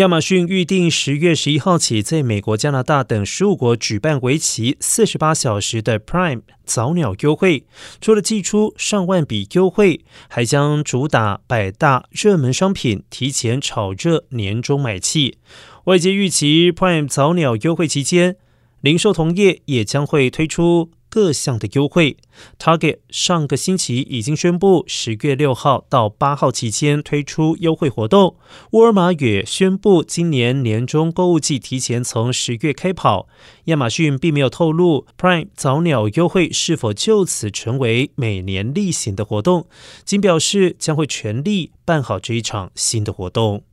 亚马逊预定十月十一号起，在美国、加拿大等十五国举办为期四十八小时的 Prime 早鸟优惠。除了寄出上万笔优惠，还将主打百大热门商品提前炒热年终买气。外界预期 Prime 早鸟优惠期间，零售同业也将会推出。各项的优惠，Target 上个星期已经宣布，十月六号到八号期间推出优惠活动。沃尔玛也宣布，今年年中购物季提前从十月开跑。亚马逊并没有透露 Prime 早鸟优惠是否就此成为每年例行的活动，仅表示将会全力办好这一场新的活动。